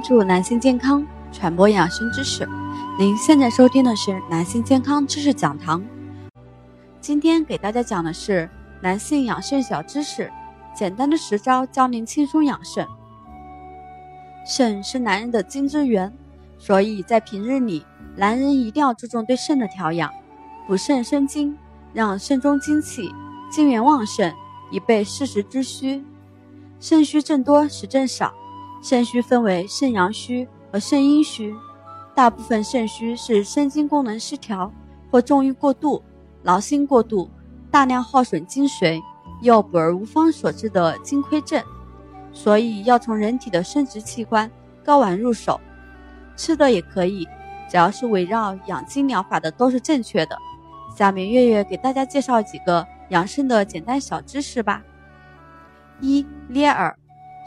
关注男性健康，传播养生知识。您现在收听的是男性健康知识讲堂。今天给大家讲的是男性养肾小知识，简单的十招教您轻松养肾。肾是男人的精之源，所以在平日里，男人一定要注重对肾的调养，补肾生精，让肾中精气、精元旺盛，以备适时之需。肾虚症多，实症少。肾虚分为肾阳虚和肾阴虚，大部分肾虚是肾精功能失调或重欲过度、劳心过度、大量耗损精髓又补而无方所致的精亏症，所以要从人体的生殖器官睾丸入手。吃的也可以，只要是围绕养精疗法的都是正确的。下面月月给大家介绍几个养肾的简单小知识吧。一捏耳，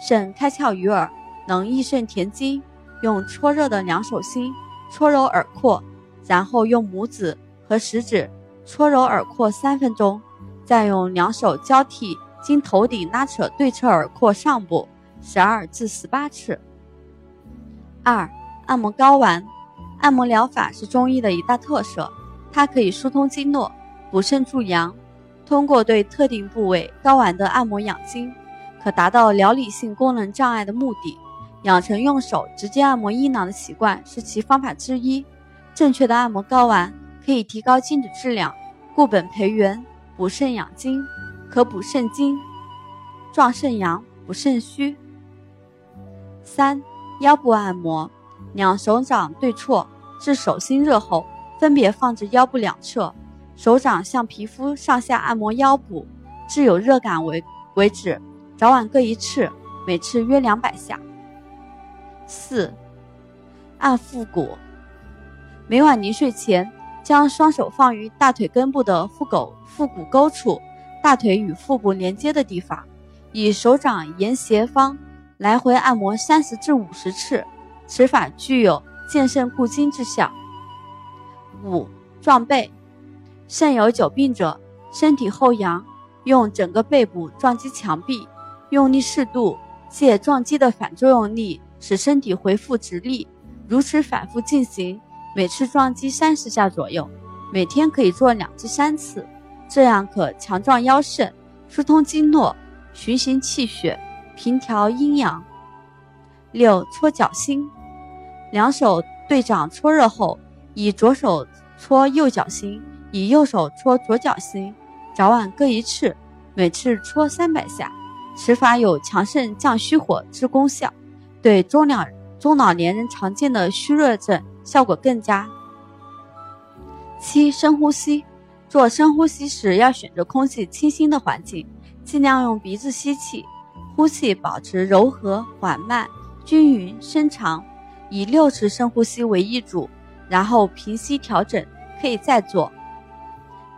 肾开窍于耳。能益肾填精，用搓热的两手心搓揉耳廓，然后用拇指和食指搓揉耳廓三分钟，再用两手交替经头顶拉扯对侧耳廓上部十二至十八次。二、按摩睾丸，按摩疗法是中医的一大特色，它可以疏通经络、补肾助阳，通过对特定部位睾丸的按摩养精，可达到疗理性功能障碍的目的。养成用手直接按摩阴囊的习惯是其方法之一。正确的按摩睾丸可以提高精子质量，固本培元，补肾养精，可补肾精，壮肾阳，补肾虚。三、腰部按摩，两手掌对错，至手心热后，分别放置腰部两侧，手掌向皮肤上下按摩腰部，至有热感为为止，早晚各一次，每次约两百下。四，按腹股。每晚临睡前，将双手放于大腿根部的腹股腹股沟处，大腿与腹部连接的地方，以手掌沿斜方来回按摩三十至五十次。此法具有健肾固精之效。五，撞背。肾有久病者，身体后仰，用整个背部撞击墙壁，用力适度，借撞击的反作用力。使身体恢复直立，如此反复进行，每次撞击三十下左右，每天可以做两至三次，这样可强壮腰肾，疏通经络，循行气血，平调阴阳。六搓脚心，两手对掌搓热后，以左手搓右脚心，以右手搓左脚心，早晚各一次，每次搓三百下。此法有强肾降虚火之功效。对中老中老年人常见的虚热症效果更佳。七、深呼吸，做深呼吸时要选择空气清新的环境，尽量用鼻子吸气，呼气保持柔和、缓慢、均匀、深长，以六次深呼吸为一组，然后平息调整，可以再做。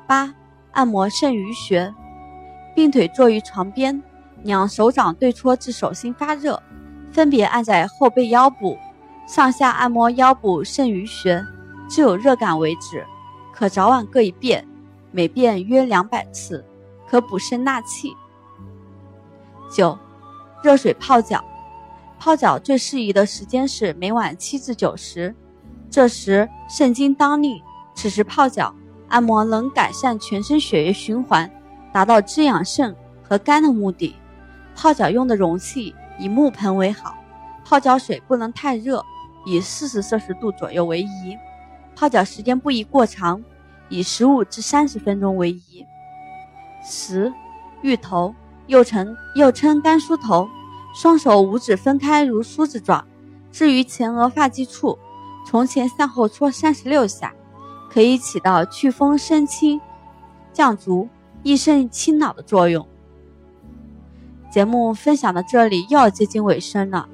八、按摩肾俞穴，并腿坐于床边，两手掌对搓至手心发热。分别按在后背腰部，上下按摩腰部肾俞穴，至有热感为止。可早晚各一遍，每遍约两百次，可补肾纳气。九，热水泡脚。泡脚最适宜的时间是每晚七至九时，这时肾经当令，此时泡脚按摩能改善全身血液循环，达到滋养肾和肝的目的。泡脚用的容器。以木盆为好，泡脚水不能太热，以四十摄氏度左右为宜。泡脚时间不宜过长，以十五至三十分钟为宜。十，浴头，又称又称干梳头，双手五指分开如梳子状，置于前额发际处，从前向后搓三十六下，可以起到祛风生清、降足、益肾清脑的作用。节目分享到这里，又要接近尾声了。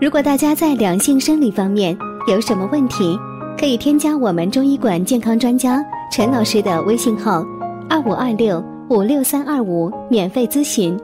如果大家在两性生理方面有什么问题，可以添加我们中医馆健康专家陈老师的微信号：二五二六五六三二五，免费咨询。